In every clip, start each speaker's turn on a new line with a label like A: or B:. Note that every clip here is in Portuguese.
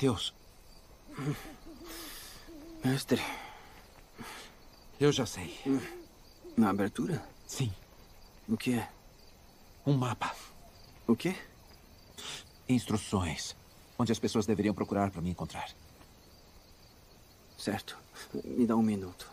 A: Mateus.
B: Mestre.
A: Eu já sei.
B: Na abertura?
A: Sim.
B: O que é?
A: Um mapa.
B: O quê?
A: Instruções. Onde as pessoas deveriam procurar para me encontrar.
B: Certo. Me dá um minuto.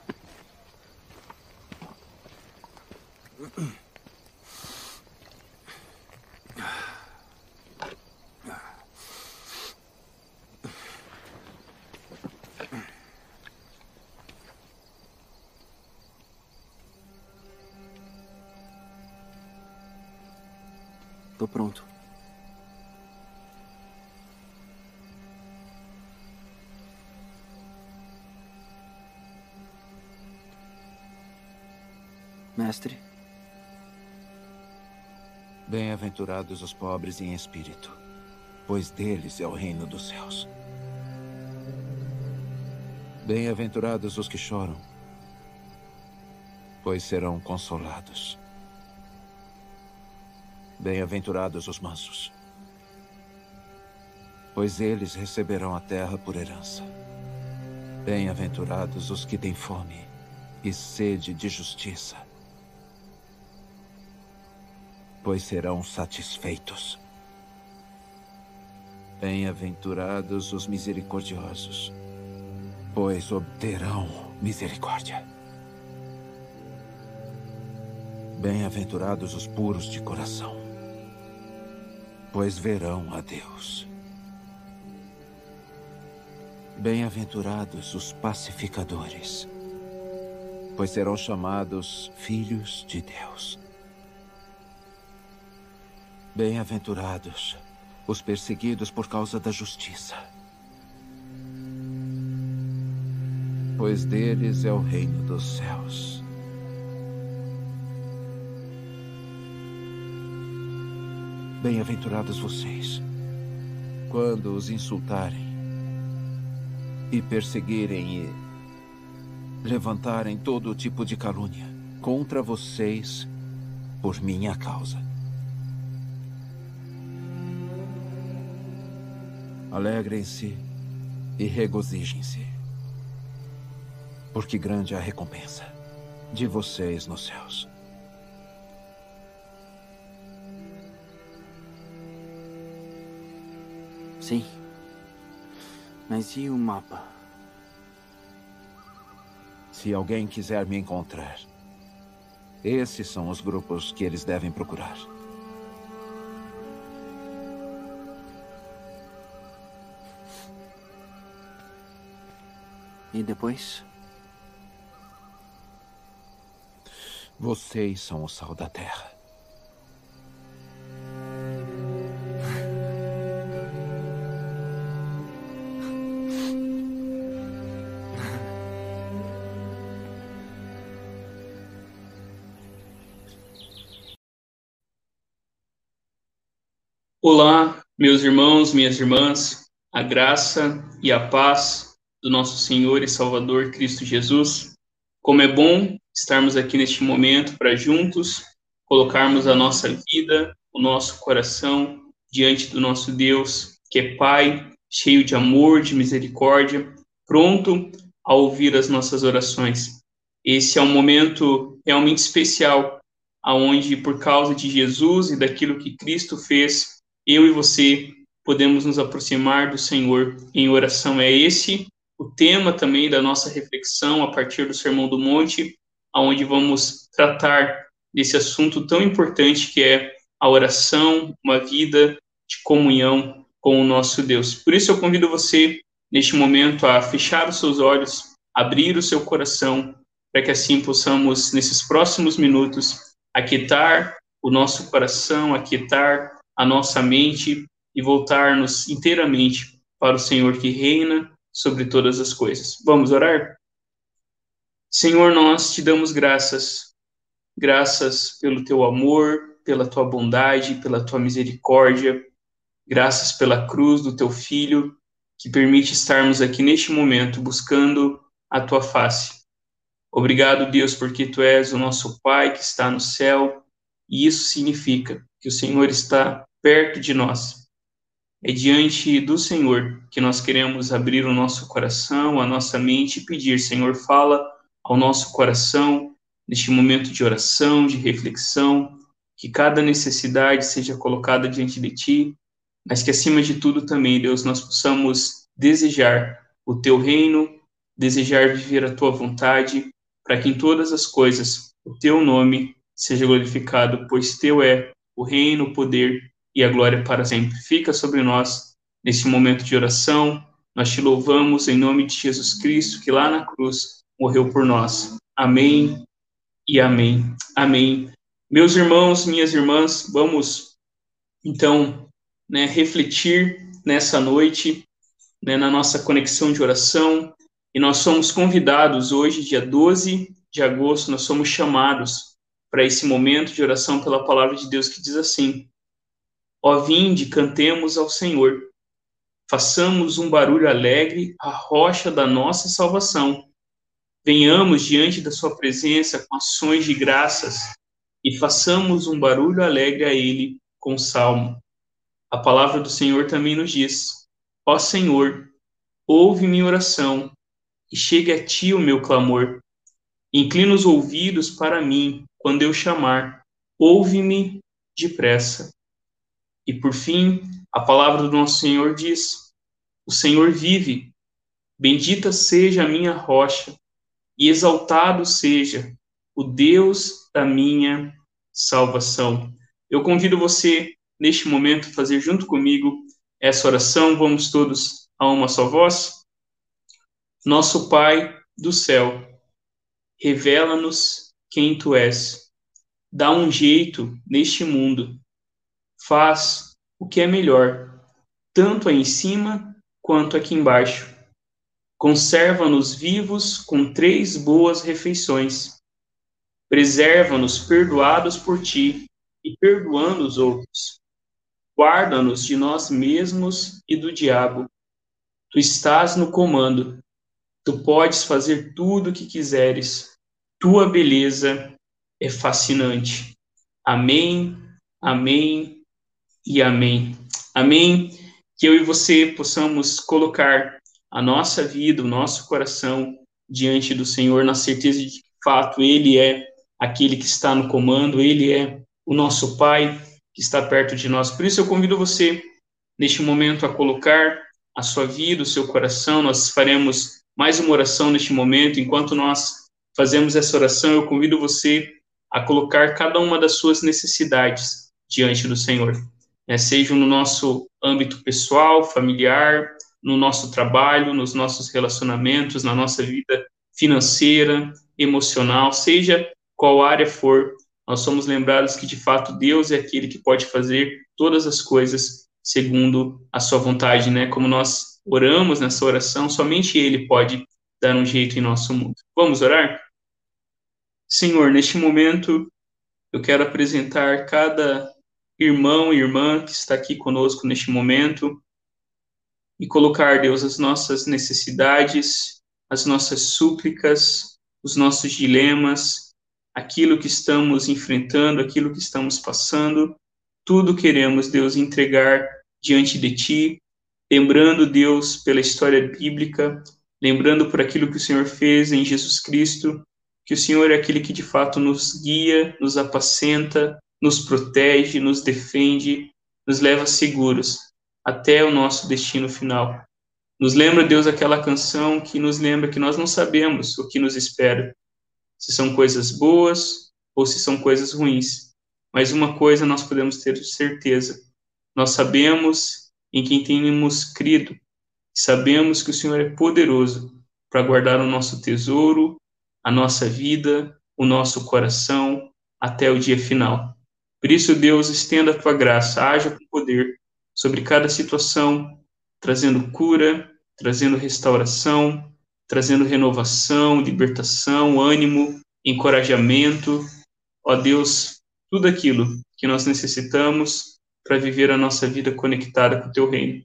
B: Tô pronto. Mestre,
A: Bem-aventurados os pobres em espírito, pois deles é o reino dos céus. Bem-aventurados os que choram, pois serão consolados. Bem-aventurados os mansos, pois eles receberão a terra por herança. Bem-aventurados os que têm fome e sede de justiça, pois serão satisfeitos. Bem-aventurados os misericordiosos, pois obterão misericórdia. Bem-aventurados os puros de coração, pois verão a Deus. Bem-aventurados os pacificadores, pois serão chamados filhos de Deus. Bem-aventurados os perseguidos por causa da justiça, pois deles é o reino dos céus. Bem-aventurados vocês, quando os insultarem e perseguirem e levantarem todo tipo de calúnia contra vocês por minha causa. Alegrem-se e regozijem-se, porque grande é a recompensa de vocês nos céus.
B: Sim. Mas e o mapa?
A: Se alguém quiser me encontrar, esses são os grupos que eles devem procurar.
B: E depois?
A: Vocês são o sal da terra.
C: Olá, meus irmãos, minhas irmãs, a graça e a paz do nosso Senhor e Salvador Cristo Jesus. Como é bom estarmos aqui neste momento para juntos colocarmos a nossa vida, o nosso coração diante do nosso Deus, que é Pai, cheio de amor, de misericórdia, pronto a ouvir as nossas orações. Esse é um momento realmente especial, aonde por causa de Jesus e daquilo que Cristo fez eu e você podemos nos aproximar do Senhor em oração. É esse o tema também da nossa reflexão a partir do Sermão do Monte, aonde vamos tratar desse assunto tão importante que é a oração, uma vida de comunhão com o nosso Deus. Por isso eu convido você neste momento a fechar os seus olhos, abrir o seu coração, para que assim possamos nesses próximos minutos aquietar o nosso coração, aquietar a nossa mente e voltar-nos inteiramente para o Senhor que reina sobre todas as coisas. Vamos orar? Senhor, nós te damos graças, graças pelo teu amor, pela tua bondade, pela tua misericórdia, graças pela cruz do teu filho, que permite estarmos aqui neste momento buscando a tua face. Obrigado, Deus, porque tu és o nosso Pai que está no céu, e isso significa que o Senhor está perto de nós. É diante do Senhor que nós queremos abrir o nosso coração, a nossa mente e pedir, Senhor, fala ao nosso coração neste momento de oração, de reflexão, que cada necessidade seja colocada diante de Ti, mas que acima de tudo também, Deus, nós possamos desejar o Teu reino, desejar viver a Tua vontade, para que em todas as coisas o Teu nome seja glorificado, pois Teu é o reino, o poder e a glória para sempre. Fica sobre nós neste momento de oração. Nós te louvamos em nome de Jesus Cristo, que lá na cruz morreu por nós. Amém e amém. Amém. Meus irmãos, minhas irmãs, vamos então né, refletir nessa noite, né, na nossa conexão de oração. E nós somos convidados hoje, dia 12 de agosto, nós somos chamados para esse momento de oração pela palavra de Deus que diz assim: Ó vinde, cantemos ao Senhor, façamos um barulho alegre à rocha da nossa salvação. Venhamos diante da sua presença com ações de graças e façamos um barulho alegre a ele com salmo. A palavra do Senhor também nos diz: Ó Senhor, ouve minha oração e chegue a ti o meu clamor. Inclina os ouvidos para mim quando eu chamar. Ouve-me depressa. E por fim, a palavra do nosso Senhor diz: O Senhor vive. Bendita seja a minha rocha, e exaltado seja o Deus da minha salvação. Eu convido você, neste momento, a fazer junto comigo essa oração. Vamos todos a uma só voz. Nosso Pai do céu, revela-nos quem tu és. Dá um jeito neste mundo faz o que é melhor, tanto aí em cima quanto aqui embaixo. Conserva-nos vivos com três boas refeições. Preserva-nos perdoados por ti e perdoando os outros. Guarda-nos de nós mesmos e do diabo. Tu estás no comando. Tu podes fazer tudo o que quiseres. Tua beleza é fascinante. Amém, amém e amém. Amém. Que eu e você possamos colocar a nossa vida, o nosso coração diante do Senhor, na certeza de que, de fato, Ele é aquele que está no comando, Ele é o nosso Pai que está perto de nós. Por isso, eu convido você, neste momento, a colocar a sua vida, o seu coração. Nós faremos mais uma oração neste momento. Enquanto nós fazemos essa oração, eu convido você a colocar cada uma das suas necessidades diante do Senhor né, sejam no nosso âmbito pessoal, familiar, no nosso trabalho, nos nossos relacionamentos, na nossa vida financeira, emocional, seja qual área for, nós somos lembrados que de fato Deus é aquele que pode fazer todas as coisas segundo a sua vontade, né? Como nós oramos nessa oração, somente Ele pode dar um jeito em nosso mundo. Vamos orar? Senhor, neste momento eu quero apresentar cada irmão e irmã que está aqui conosco neste momento e colocar, Deus, as nossas necessidades, as nossas súplicas, os nossos dilemas, aquilo que estamos enfrentando, aquilo que estamos passando, tudo queremos, Deus, entregar diante de Ti, lembrando, Deus, pela história bíblica, lembrando por aquilo que o Senhor fez em Jesus Cristo, que o Senhor é aquele que de fato nos guia, nos apacenta, nos protege, nos defende, nos leva seguros até o nosso destino final. Nos lembra, Deus, aquela canção que nos lembra que nós não sabemos o que nos espera, se são coisas boas ou se são coisas ruins. Mas uma coisa nós podemos ter certeza: nós sabemos em quem temos crido, sabemos que o Senhor é poderoso para guardar o nosso tesouro, a nossa vida, o nosso coração até o dia final. Por isso, Deus, estenda a tua graça, haja com poder sobre cada situação, trazendo cura, trazendo restauração, trazendo renovação, libertação, ânimo, encorajamento. Ó Deus, tudo aquilo que nós necessitamos para viver a nossa vida conectada com o teu reino.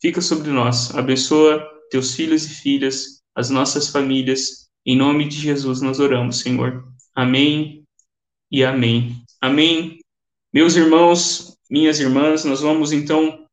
C: Fica sobre nós, abençoa teus filhos e filhas, as nossas famílias. Em nome de Jesus nós oramos, Senhor. Amém e amém. Amém. Meus irmãos, minhas irmãs, nós vamos então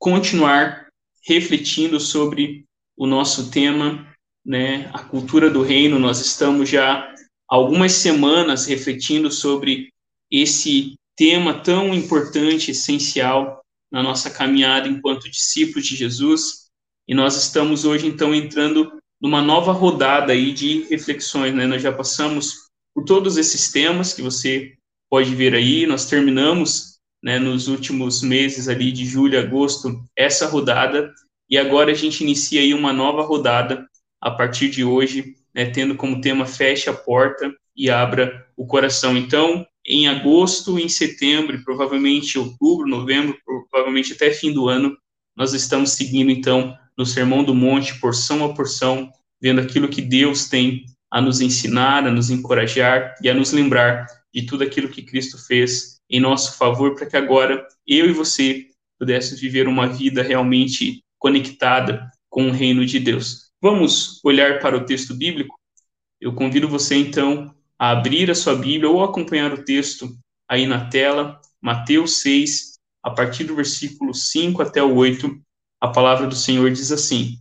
C: continuar refletindo sobre o nosso tema, né, a cultura do reino. Nós estamos já algumas semanas refletindo sobre esse tema tão importante, essencial na nossa caminhada enquanto discípulos de Jesus. E nós estamos hoje então entrando numa nova rodada aí de reflexões, né? Nós já passamos por todos esses temas que você pode ver aí, nós terminamos, né, nos últimos meses ali de julho, agosto, essa rodada e agora a gente inicia aí uma nova rodada a partir de hoje, né, tendo como tema feche a porta e abra o coração. Então, em agosto, em setembro, provavelmente outubro, novembro, provavelmente até fim do ano, nós estamos seguindo então no Sermão do Monte, porção a porção, vendo aquilo que Deus tem a nos ensinar, a nos encorajar e a nos lembrar de tudo aquilo que Cristo fez em nosso favor, para que agora eu e você pudéssemos viver uma vida realmente conectada com o reino de Deus. Vamos olhar para o texto bíblico? Eu convido você então a abrir a sua Bíblia ou acompanhar o texto aí na tela, Mateus 6, a partir do versículo 5 até o 8, a palavra do Senhor diz assim: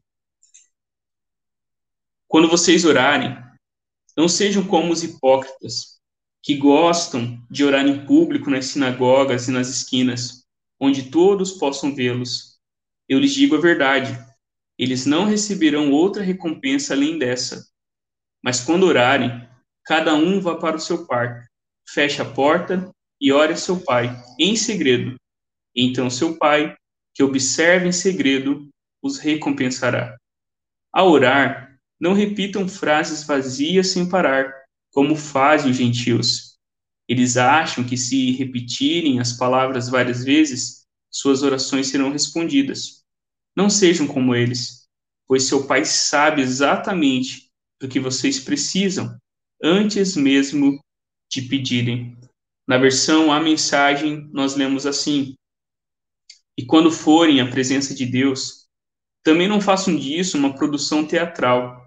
C: Quando vocês orarem, não sejam como os hipócritas, que gostam de orar em público nas sinagogas e nas esquinas, onde todos possam vê-los. Eu lhes digo a verdade, eles não receberão outra recompensa além dessa. Mas quando orarem, cada um vá para o seu quarto, feche a porta e ore a seu pai em segredo. Então seu pai, que observa em segredo, os recompensará. Ao orar, não repitam frases vazias sem parar, como fazem os gentios. Eles acham que se repetirem as palavras várias vezes, suas orações serão respondidas. Não sejam como eles, pois seu pai sabe exatamente do que vocês precisam antes mesmo de pedirem. Na versão A Mensagem, nós lemos assim: E quando forem à presença de Deus, também não façam disso uma produção teatral.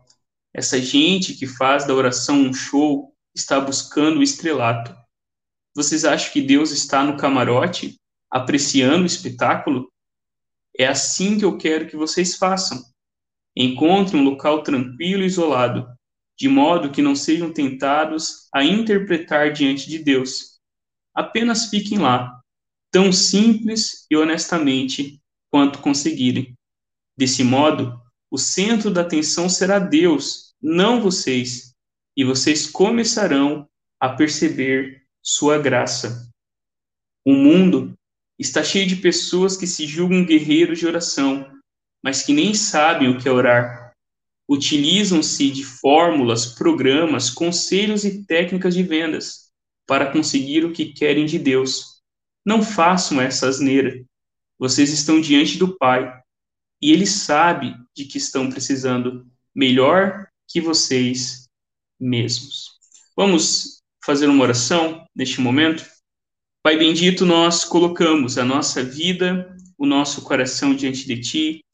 C: Essa gente que faz da oração um show está buscando o estrelato. Vocês acham que Deus está no camarote, apreciando o espetáculo? É assim que eu quero que vocês façam. Encontre um local tranquilo e isolado de modo que não sejam tentados a interpretar diante de Deus. Apenas fiquem lá, tão simples e honestamente quanto conseguirem. Desse modo, o centro da atenção será Deus, não vocês, e vocês começarão a perceber sua graça. O mundo está cheio de pessoas que se julgam guerreiros de oração, mas que nem sabem o que é orar utilizam-se de fórmulas, programas, conselhos e técnicas de vendas para conseguir o que querem de Deus. Não façam essa asneira. Vocês estão diante do Pai e Ele sabe de que estão precisando melhor que vocês mesmos. Vamos fazer uma oração neste momento? Pai bendito, nós colocamos a nossa vida, o nosso coração diante de Ti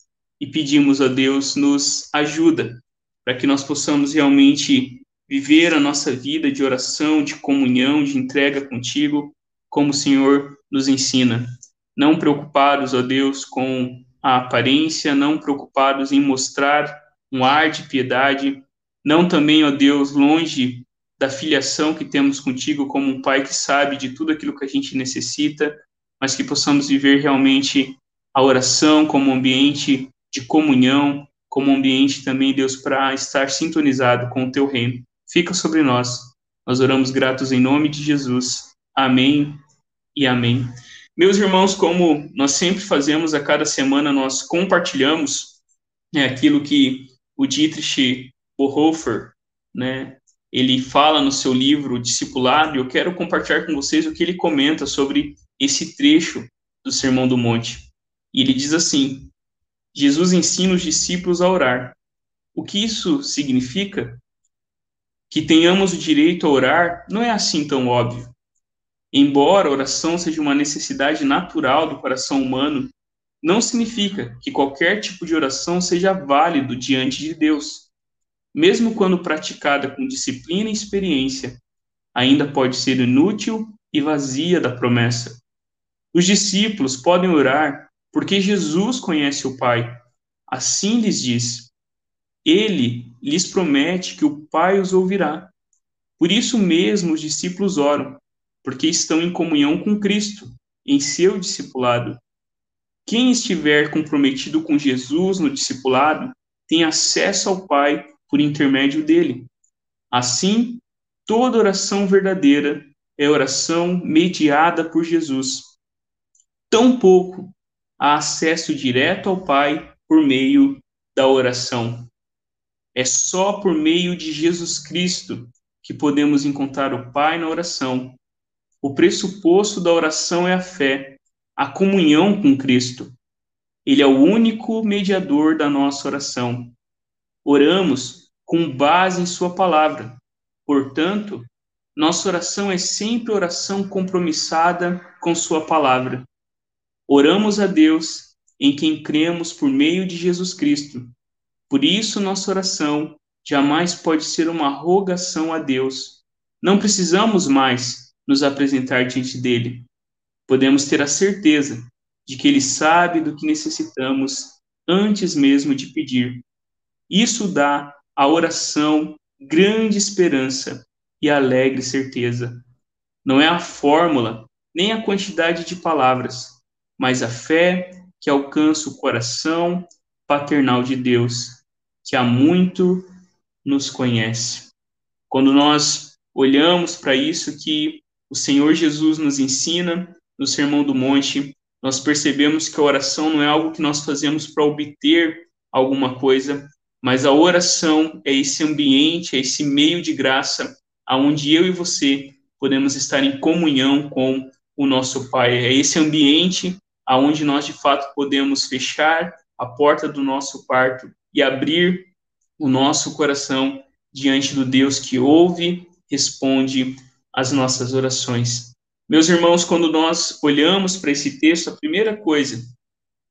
C: e pedimos a Deus nos ajuda para que nós possamos realmente viver a nossa vida de oração, de comunhão, de entrega contigo, como o Senhor nos ensina. Não preocupados, ó Deus, com a aparência, não preocupados em mostrar um ar de piedade, não também, ó Deus, longe da filiação que temos contigo como um pai que sabe de tudo aquilo que a gente necessita, mas que possamos viver realmente a oração como um ambiente de comunhão, como ambiente também, Deus, para estar sintonizado com o teu reino. Fica sobre nós. Nós oramos gratos em nome de Jesus. Amém e amém. Meus irmãos, como nós sempre fazemos a cada semana, nós compartilhamos né, aquilo que o Dietrich Bonhoeffer, né, ele fala no seu livro Discipulado, e eu quero compartilhar com vocês o que ele comenta sobre esse trecho do Sermão do Monte. E ele diz assim: Jesus ensina os discípulos a orar. O que isso significa? Que tenhamos o direito a orar não é assim tão óbvio. Embora a oração seja uma necessidade natural do coração humano, não significa que qualquer tipo de oração seja válido diante de Deus. Mesmo quando praticada com disciplina e experiência, ainda pode ser inútil e vazia da promessa. Os discípulos podem orar porque Jesus conhece o Pai. Assim lhes diz: Ele lhes promete que o Pai os ouvirá. Por isso mesmo os discípulos oram, porque estão em comunhão com Cristo, em seu discipulado. Quem estiver comprometido com Jesus no discipulado tem acesso ao Pai por intermédio dele. Assim, toda oração verdadeira é oração mediada por Jesus. Tampouco há acesso direto ao Pai por meio da oração. É só por meio de Jesus Cristo que podemos encontrar o Pai na oração. O pressuposto da oração é a fé, a comunhão com Cristo. Ele é o único mediador da nossa oração. Oramos com base em Sua palavra. Portanto, nossa oração é sempre oração compromissada com Sua palavra. Oramos a Deus em quem cremos por meio de Jesus Cristo. Por isso, nossa oração jamais pode ser uma rogação a Deus. Não precisamos mais nos apresentar diante dele. Podemos ter a certeza de que ele sabe do que necessitamos antes mesmo de pedir. Isso dá à oração grande esperança e alegre certeza. Não é a fórmula, nem a quantidade de palavras, mas a fé que alcança o coração paternal de Deus, que há muito nos conhece. Quando nós olhamos para isso que o Senhor Jesus nos ensina no Sermão do Monte, nós percebemos que a oração não é algo que nós fazemos para obter alguma coisa, mas a oração é esse ambiente, é esse meio de graça aonde eu e você podemos estar em comunhão com o nosso Pai. É esse ambiente aonde nós de fato podemos fechar a porta do nosso quarto e abrir o nosso coração diante do Deus que ouve, responde às nossas orações. Meus irmãos, quando nós olhamos para esse texto, a primeira coisa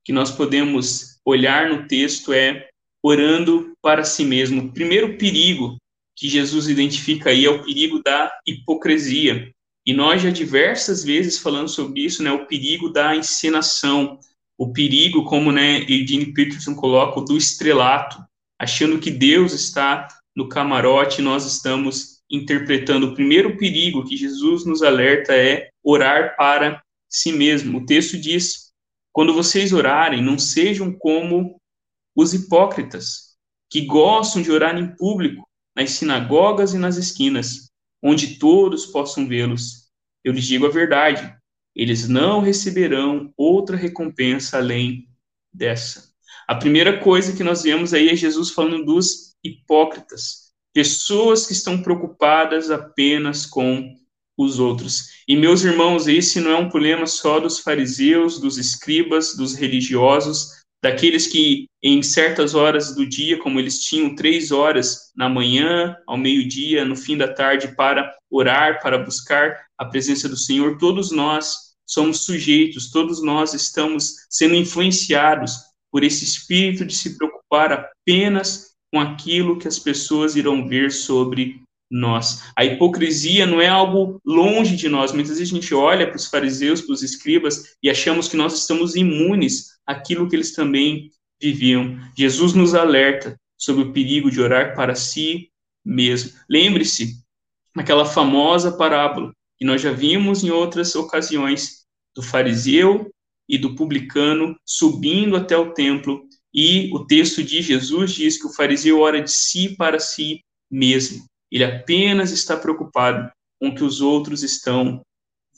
C: que nós podemos olhar no texto é orando para si mesmo. O primeiro perigo que Jesus identifica aí é o perigo da hipocrisia. E nós já diversas vezes falando sobre isso, né, o perigo da encenação, o perigo, como né, Eugene Peterson coloca, do estrelato, achando que Deus está no camarote, nós estamos interpretando. O primeiro perigo que Jesus nos alerta é orar para si mesmo. O texto diz: quando vocês orarem, não sejam como os hipócritas, que gostam de orar em público, nas sinagogas e nas esquinas, onde todos possam vê-los. Eu lhes digo a verdade, eles não receberão outra recompensa além dessa. A primeira coisa que nós vemos aí é Jesus falando dos hipócritas, pessoas que estão preocupadas apenas com os outros. E meus irmãos, esse não é um problema só dos fariseus, dos escribas, dos religiosos, daqueles que em certas horas do dia, como eles tinham três horas na manhã, ao meio-dia, no fim da tarde, para orar, para buscar a presença do Senhor, todos nós somos sujeitos, todos nós estamos sendo influenciados por esse espírito de se preocupar apenas com aquilo que as pessoas irão ver sobre nós. A hipocrisia não é algo longe de nós. Muitas vezes a gente olha para os fariseus, para os escribas e achamos que nós estamos imunes àquilo que eles também viviam. Jesus nos alerta sobre o perigo de orar para si mesmo. Lembre-se aquela famosa parábola que nós já vimos em outras ocasiões do fariseu e do publicano subindo até o templo e o texto de Jesus diz que o fariseu ora de si para si mesmo. Ele apenas está preocupado com o que os outros estão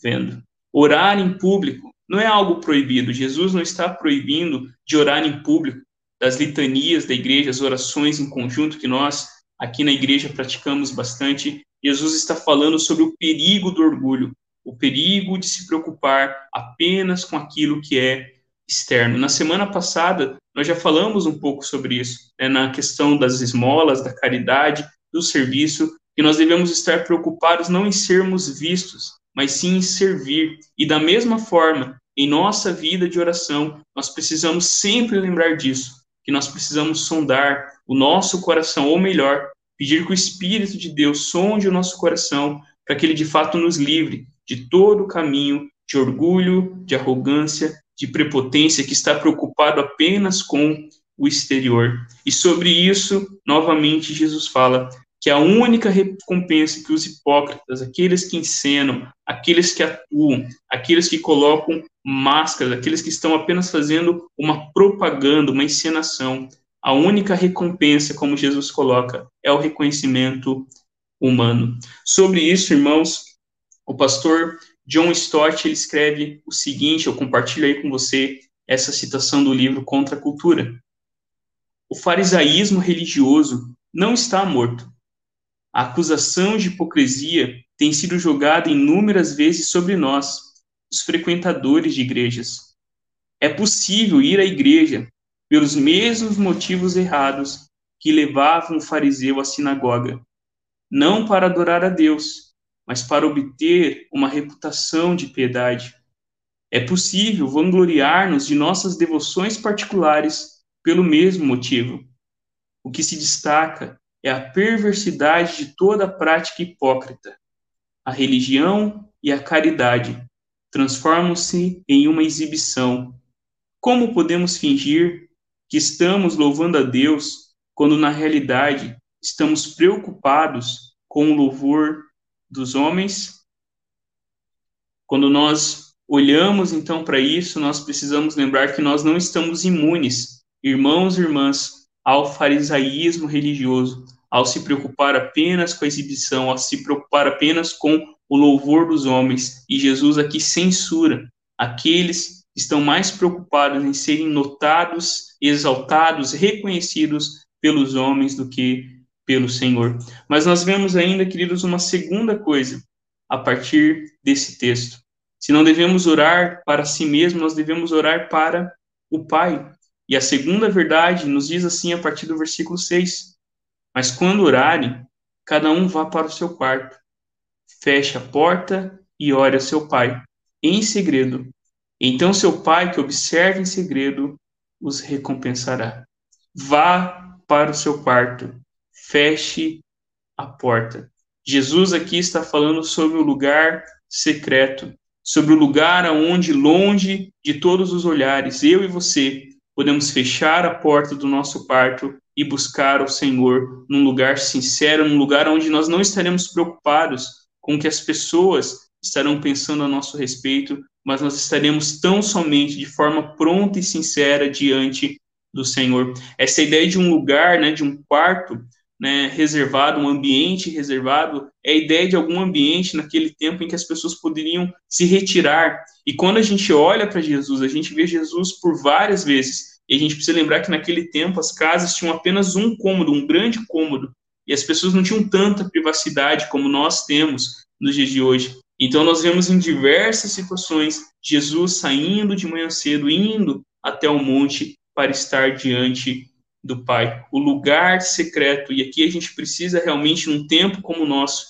C: vendo. Orar em público não é algo proibido. Jesus não está proibindo de orar em público. Das litanias da igreja, as orações em conjunto que nós aqui na igreja praticamos bastante, Jesus está falando sobre o perigo do orgulho, o perigo de se preocupar apenas com aquilo que é externo. Na semana passada, nós já falamos um pouco sobre isso, né, na questão das esmolas, da caridade, do serviço, que nós devemos estar preocupados não em sermos vistos, mas sim em servir. E da mesma forma, em nossa vida de oração, nós precisamos sempre lembrar disso, que nós precisamos sondar o nosso coração, ou melhor, pedir que o Espírito de Deus sonde o nosso coração, para que ele de fato nos livre de todo o caminho de orgulho, de arrogância, de prepotência, que está preocupado apenas com o exterior. E sobre isso, novamente, Jesus fala que a única recompensa que os hipócritas, aqueles que encenam, aqueles que atuam, aqueles que colocam máscaras, aqueles que estão apenas fazendo uma propaganda, uma encenação, a única recompensa, como Jesus coloca, é o reconhecimento humano. Sobre isso, irmãos, o pastor John Stott ele escreve o seguinte, eu compartilho aí com você essa citação do livro Contra a Cultura. O farisaísmo religioso não está morto. A acusação de hipocrisia tem sido jogada inúmeras vezes sobre nós, os frequentadores de igrejas. É possível ir à igreja pelos mesmos motivos errados que levavam o fariseu à sinagoga, não para adorar a Deus, mas para obter uma reputação de piedade. É possível vangloriar-nos de nossas devoções particulares pelo mesmo motivo. O que se destaca é a perversidade de toda prática hipócrita. A religião e a caridade transformam-se em uma exibição. Como podemos fingir que estamos louvando a Deus quando na realidade estamos preocupados com o louvor dos homens? Quando nós olhamos então para isso, nós precisamos lembrar que nós não estamos imunes, irmãos e irmãs, ao farisaísmo religioso, ao se preocupar apenas com a exibição, ao se preocupar apenas com o louvor dos homens. E Jesus aqui censura aqueles estão mais preocupados em serem notados, exaltados, reconhecidos pelos homens do que pelo Senhor. Mas nós vemos ainda, queridos, uma segunda coisa a partir desse texto. Se não devemos orar para si mesmo, nós devemos orar para o Pai. E a segunda verdade nos diz assim a partir do versículo 6. Mas quando orarem, cada um vá para o seu quarto, feche a porta e ore a seu pai, em segredo, então seu pai, que observa em segredo, os recompensará. Vá para o seu quarto, feche a porta. Jesus aqui está falando sobre o lugar secreto, sobre o lugar aonde, longe de todos os olhares, eu e você podemos fechar a porta do nosso quarto e buscar o Senhor num lugar sincero, num lugar onde nós não estaremos preocupados com o que as pessoas estarão pensando a nosso respeito, mas nós estaremos tão somente de forma pronta e sincera diante do Senhor. Essa ideia de um lugar, né, de um quarto, né, reservado, um ambiente reservado, é a ideia de algum ambiente naquele tempo em que as pessoas poderiam se retirar. E quando a gente olha para Jesus, a gente vê Jesus por várias vezes. E a gente precisa lembrar que naquele tempo as casas tinham apenas um cômodo, um grande cômodo, e as pessoas não tinham tanta privacidade como nós temos nos dias de hoje. Então, nós vemos em diversas situações Jesus saindo de manhã cedo, indo até o monte para estar diante do Pai, o lugar secreto. E aqui a gente precisa realmente, num tempo como o nosso,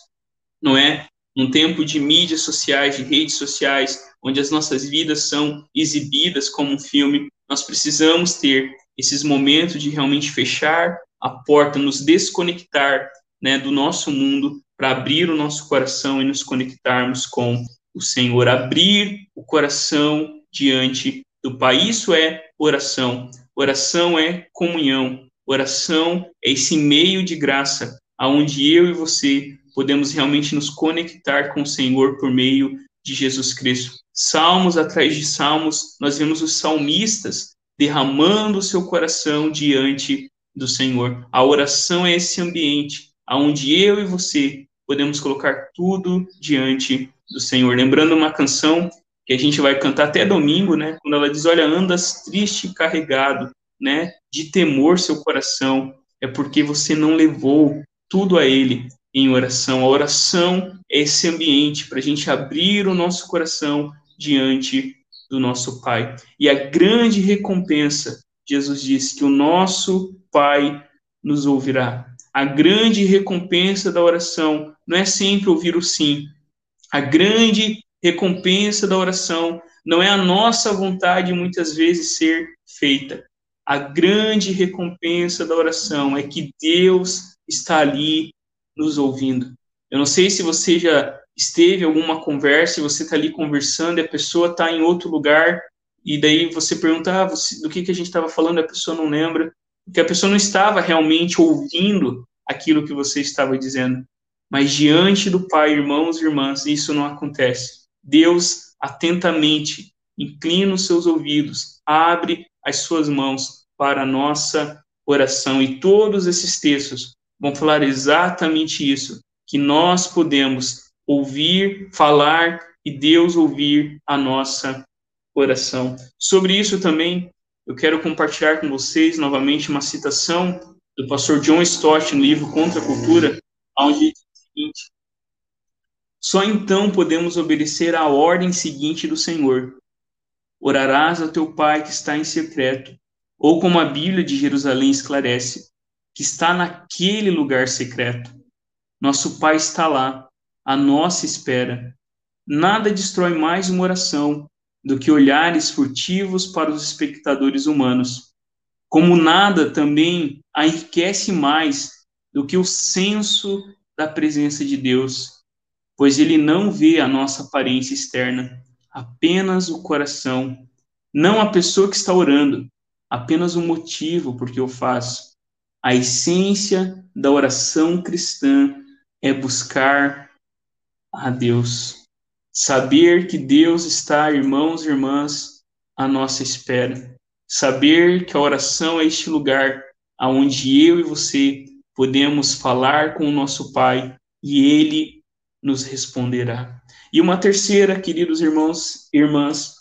C: não é? Num tempo de mídias sociais, de redes sociais, onde as nossas vidas são exibidas como um filme, nós precisamos ter esses momentos de realmente fechar a porta, nos desconectar né, do nosso mundo para abrir o nosso coração e nos conectarmos com o Senhor, abrir o coração diante do Pai. Isso é oração. Oração é comunhão. Oração é esse meio de graça aonde eu e você podemos realmente nos conectar com o Senhor por meio de Jesus Cristo. Salmos atrás de salmos, nós vemos os salmistas derramando o seu coração diante do Senhor. A oração é esse ambiente aonde eu e você podemos colocar tudo diante do Senhor. Lembrando uma canção que a gente vai cantar até domingo, né? Quando ela diz: Olha, andas triste e carregado, né? De temor seu coração, é porque você não levou tudo a Ele em oração. A oração é esse ambiente para a gente abrir o nosso coração diante do nosso Pai. E a grande recompensa, Jesus diz que o nosso Pai nos ouvirá. A grande recompensa da oração não é sempre ouvir o sim. A grande recompensa da oração não é a nossa vontade muitas vezes ser feita. A grande recompensa da oração é que Deus está ali nos ouvindo. Eu não sei se você já esteve alguma conversa e você está ali conversando e a pessoa está em outro lugar e daí você pergunta ah, você, do que, que a gente estava falando a pessoa não lembra, porque a pessoa não estava realmente ouvindo aquilo que você estava dizendo. Mas diante do Pai, irmãos e irmãs, isso não acontece. Deus atentamente inclina os seus ouvidos, abre as suas mãos para a nossa oração. E todos esses textos vão falar exatamente isso, que nós podemos ouvir, falar e Deus ouvir a nossa oração. Sobre isso também, eu quero compartilhar com vocês novamente uma citação do pastor John Stott no livro Contra a Cultura, onde diz o seguinte: Só então podemos obedecer à ordem seguinte do Senhor: Orarás a teu Pai que está em secreto, ou como a Bíblia de Jerusalém esclarece, que está naquele lugar secreto. Nosso Pai está lá, à nossa espera. Nada destrói mais uma oração do que olhares furtivos para os espectadores humanos. Como nada também a enriquece mais do que o senso da presença de Deus, pois ele não vê a nossa aparência externa, apenas o coração, não a pessoa que está orando, apenas o motivo por que eu faço. A essência da oração cristã é buscar a Deus. Saber que Deus está, irmãos e irmãs, à nossa espera. Saber que a oração é este lugar aonde eu e você podemos falar com o nosso Pai e ele nos responderá. E uma terceira, queridos irmãos e irmãs,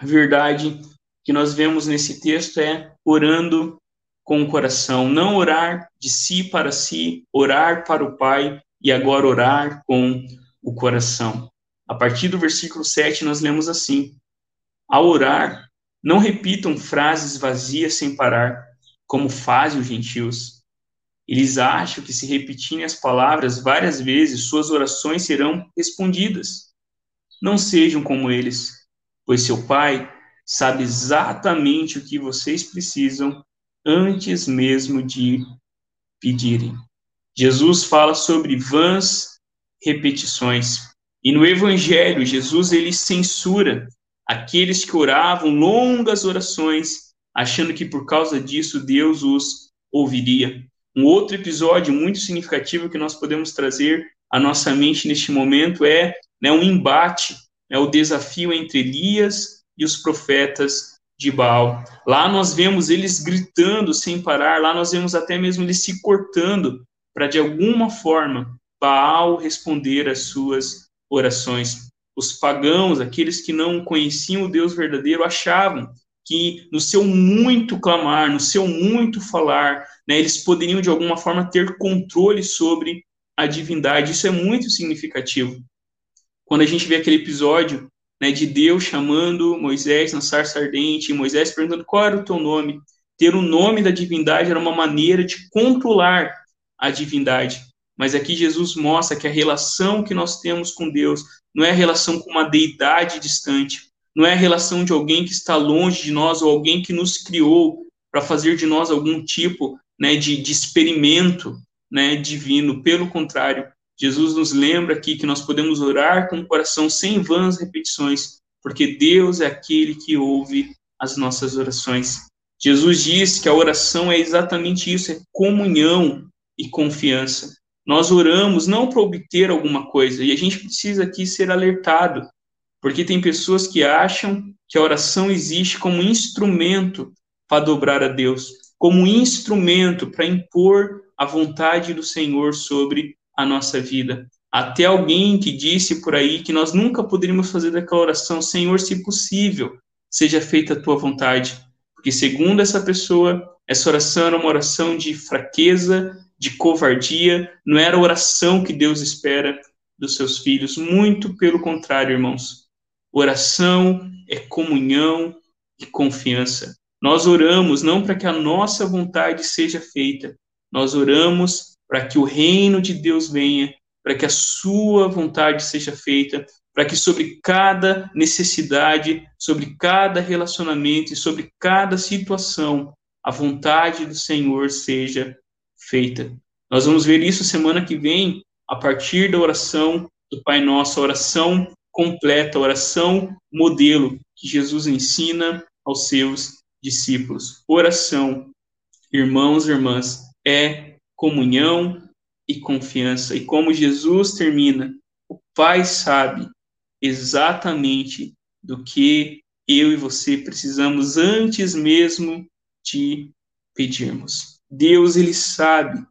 C: verdade que nós vemos nesse texto é orando com o coração, não orar de si para si, orar para o Pai e agora orar com o coração. A partir do versículo 7, nós lemos assim: Ao orar, não repitam frases vazias sem parar, como fazem os gentios. Eles acham que se repetirem as palavras várias vezes, suas orações serão respondidas. Não sejam como eles, pois seu Pai sabe exatamente o que vocês precisam antes mesmo de pedirem. Jesus fala sobre vãs repetições. E no Evangelho, Jesus ele censura aqueles que oravam longas orações, achando que por causa disso Deus os ouviria. Um outro episódio muito significativo que nós podemos trazer à nossa mente neste momento é né, um embate, é o desafio entre Elias e os profetas de Baal. Lá nós vemos eles gritando sem parar, lá nós vemos até mesmo eles se cortando para de alguma forma Baal responder às suas orações. Os pagãos, aqueles que não conheciam o Deus verdadeiro, achavam que no seu muito clamar, no seu muito falar, né, eles poderiam de alguma forma ter controle sobre a divindade. Isso é muito significativo. Quando a gente vê aquele episódio né, de Deus chamando Moisés na sarça ardente, Moisés perguntando qual era o teu nome. Ter o nome da divindade era uma maneira de controlar a divindade. Mas aqui Jesus mostra que a relação que nós temos com Deus não é a relação com uma deidade distante, não é a relação de alguém que está longe de nós ou alguém que nos criou para fazer de nós algum tipo né, de, de experimento né, divino. Pelo contrário, Jesus nos lembra aqui que nós podemos orar com o coração sem vãs repetições, porque Deus é aquele que ouve as nossas orações. Jesus diz que a oração é exatamente isso, é comunhão e confiança. Nós oramos não para obter alguma coisa, e a gente precisa aqui ser alertado, porque tem pessoas que acham que a oração existe como instrumento para dobrar a Deus, como instrumento para impor a vontade do Senhor sobre a nossa vida. Até alguém que disse por aí que nós nunca poderíamos fazer daquela oração, Senhor, se possível, seja feita a tua vontade. Porque, segundo essa pessoa, essa oração era uma oração de fraqueza, de covardia, não era a oração que Deus espera dos seus filhos. Muito pelo contrário, irmãos. Oração é comunhão e confiança. Nós oramos não para que a nossa vontade seja feita, nós oramos para que o reino de Deus venha, para que a sua vontade seja feita, para que sobre cada necessidade, sobre cada relacionamento e sobre cada situação, a vontade do Senhor seja feita. Nós vamos ver isso semana que vem, a partir da oração do Pai Nosso, a oração completa, a oração modelo que Jesus ensina aos seus discípulos. Oração, irmãos e irmãs, é comunhão e confiança. E como Jesus termina, o Pai sabe exatamente do que eu e você precisamos antes mesmo de pedirmos. Deus, ele sabe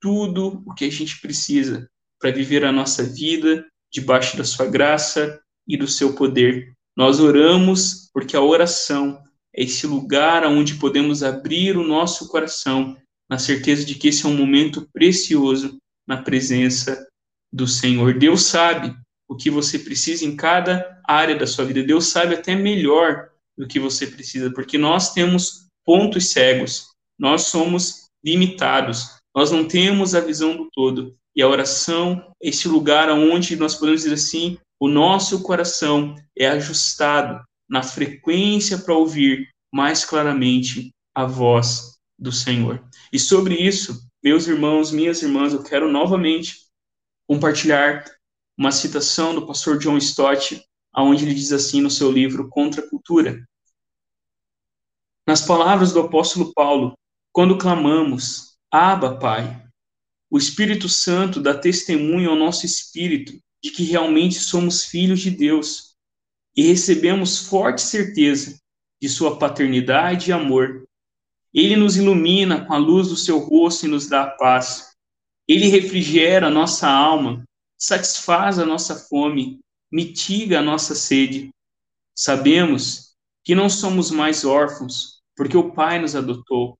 C: tudo o que a gente precisa para viver a nossa vida debaixo da sua graça e do seu poder. Nós oramos porque a oração é esse lugar onde podemos abrir o nosso coração na certeza de que esse é um momento precioso na presença do Senhor. Deus sabe o que você precisa em cada área da sua vida. Deus sabe até melhor do que você precisa, porque nós temos pontos cegos, nós somos limitados, nós não temos a visão do todo. E a oração é esse lugar onde nós podemos dizer assim: o nosso coração é ajustado na frequência para ouvir mais claramente a voz do Senhor. E sobre isso, meus irmãos, minhas irmãs, eu quero novamente compartilhar uma citação do pastor John Stott, aonde ele diz assim no seu livro Contra a Cultura. Nas palavras do apóstolo Paulo, quando clamamos, Abba, Pai, o Espírito Santo dá testemunho ao nosso espírito de que realmente somos filhos de Deus e recebemos forte certeza de sua paternidade e amor. Ele nos ilumina com a luz do seu rosto e nos dá paz. Ele refrigera a nossa alma satisfaz a nossa fome, mitiga a nossa sede. Sabemos que não somos mais órfãos, porque o Pai nos adotou.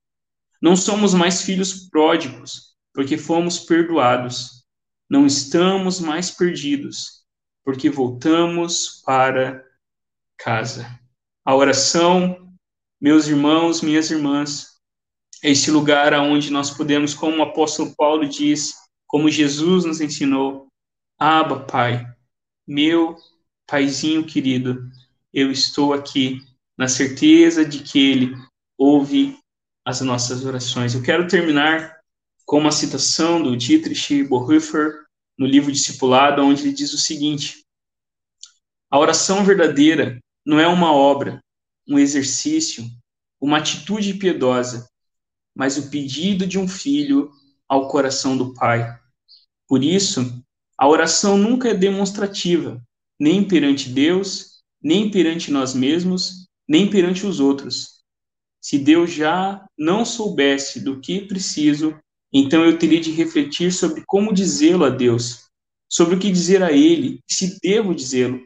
C: Não somos mais filhos pródigos, porque fomos perdoados. Não estamos mais perdidos, porque voltamos para casa. A oração, meus irmãos, minhas irmãs, é esse lugar aonde nós podemos, como o apóstolo Paulo diz, como Jesus nos ensinou, Aba, Pai, meu Paizinho querido, eu estou aqui na certeza de que Ele ouve as nossas orações. Eu quero terminar com uma citação do Dietrich Bonhoeffer no livro Discipulado, onde ele diz o seguinte: A oração verdadeira não é uma obra, um exercício, uma atitude piedosa, mas o pedido de um filho ao coração do Pai. Por isso, a oração nunca é demonstrativa, nem perante Deus, nem perante nós mesmos, nem perante os outros. Se Deus já não soubesse do que preciso, então eu teria de refletir sobre como dizê-lo a Deus, sobre o que dizer a Ele, se devo dizê-lo.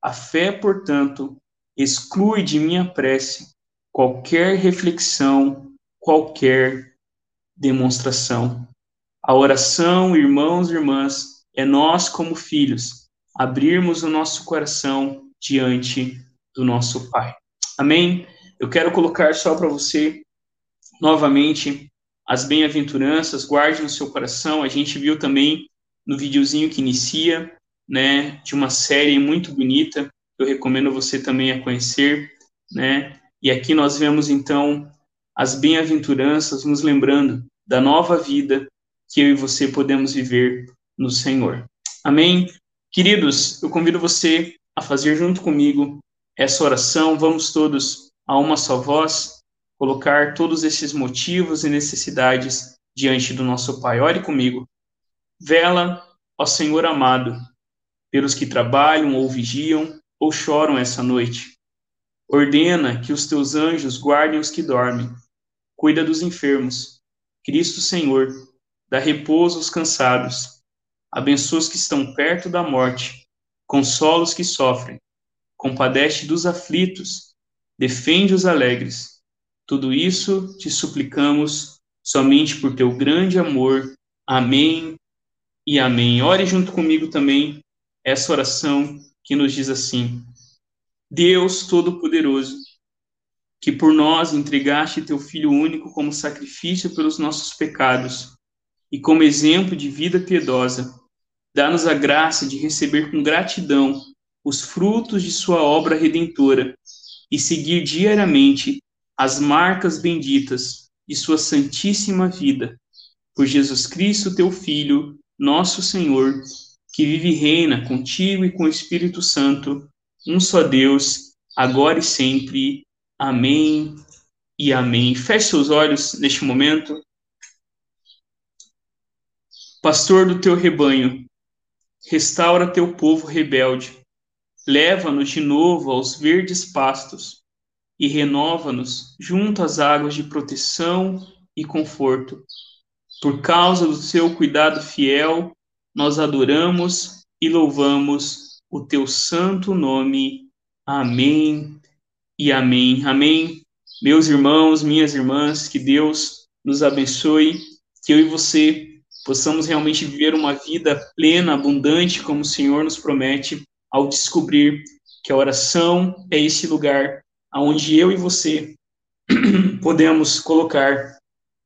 C: A fé, portanto, exclui de minha prece qualquer reflexão, qualquer demonstração. A oração, irmãos e irmãs, é nós, como filhos, abrirmos o nosso coração diante do nosso Pai. Amém? Eu quero colocar só para você, novamente, as bem-aventuranças, guarde no seu coração. A gente viu também no videozinho que inicia, né, de uma série muito bonita, eu recomendo você também a conhecer, né? E aqui nós vemos então as bem-aventuranças nos lembrando da nova vida que eu e você podemos viver no Senhor. Amém? Queridos, eu convido você a fazer junto comigo essa oração. Vamos todos a uma só voz colocar todos esses motivos e necessidades diante do nosso Pai. Ore comigo. Vela, ó Senhor amado, pelos que trabalham ou vigiam ou choram essa noite. Ordena que os teus anjos guardem os que dormem. Cuida dos enfermos. Cristo Senhor, dá repouso aos cansados abençoa os que estão perto da morte, consola os que sofrem, compadece dos aflitos, defende os alegres. Tudo isso te suplicamos somente por teu grande amor. Amém e amém. Ore junto comigo também essa oração que nos diz assim: Deus Todo-Poderoso, que por nós entregaste teu Filho único como sacrifício pelos nossos pecados e como exemplo de vida piedosa, dá-nos a graça de receber com gratidão os frutos de Sua obra redentora e seguir diariamente as marcas benditas de Sua santíssima vida. Por Jesus Cristo, teu Filho, nosso Senhor, que vive e reina contigo e com o Espírito Santo, um só Deus, agora e sempre. Amém e amém. Feche seus olhos neste momento. Pastor do teu rebanho, restaura teu povo rebelde, leva-nos de novo aos verdes pastos e renova-nos junto às águas de proteção e conforto. Por causa do seu cuidado fiel, nós adoramos e louvamos o teu santo nome. Amém e amém. Amém. Meus irmãos, minhas irmãs, que Deus nos abençoe, que eu e você possamos realmente viver uma vida plena, abundante, como o Senhor nos promete, ao descobrir que a oração é esse lugar onde eu e você podemos colocar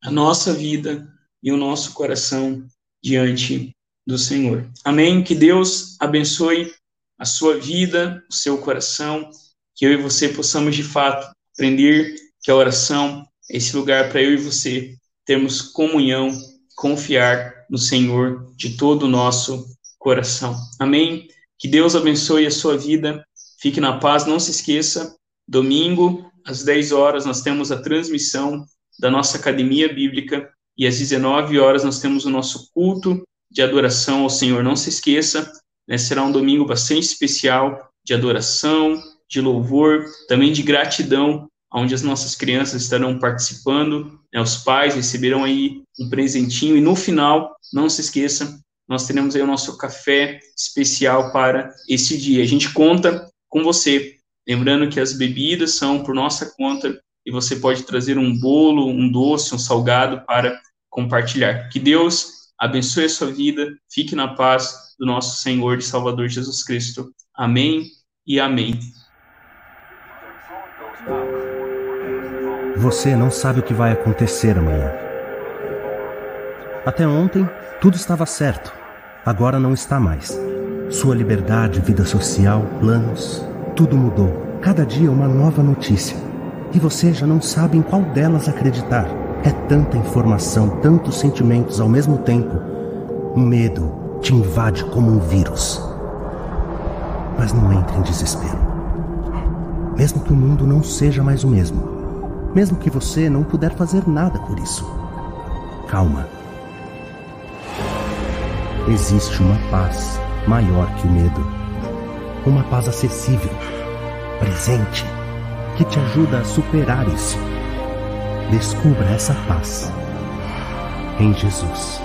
C: a nossa vida e o nosso coração diante do Senhor. Amém? Que Deus abençoe a sua vida, o seu coração, que eu e você possamos de fato aprender que a oração é esse lugar para eu e você termos comunhão, confiar no Senhor de todo o nosso coração. Amém? Que Deus abençoe a sua vida. Fique na paz. Não se esqueça, domingo, às 10 horas, nós temos a transmissão da nossa academia bíblica e às 19 horas nós temos o nosso culto de adoração ao Senhor. Não se esqueça, né, será um domingo bastante especial de adoração, de louvor, também de gratidão, onde as nossas crianças estarão participando, né, os pais receberão aí um presentinho e no final, não se esqueça, nós teremos aí o nosso café especial para esse dia. A gente conta com você. Lembrando que as bebidas são por nossa conta e você pode trazer um bolo, um doce, um salgado para compartilhar. Que Deus abençoe a sua vida, fique na paz do nosso Senhor e Salvador Jesus Cristo. Amém e amém.
D: Você não sabe o que vai acontecer amanhã. Até ontem, tudo estava certo. Agora não está mais. Sua liberdade, vida social, planos, tudo mudou. Cada dia uma nova notícia. E você já não sabe em qual delas acreditar. É tanta informação, tantos sentimentos ao mesmo tempo. O medo te invade como um vírus. Mas não entre em desespero. Mesmo que o mundo não seja mais o mesmo. Mesmo que você não puder fazer nada por isso. Calma. Existe uma paz maior que o medo. Uma paz acessível, presente, que te ajuda a superar isso. Descubra essa paz em Jesus.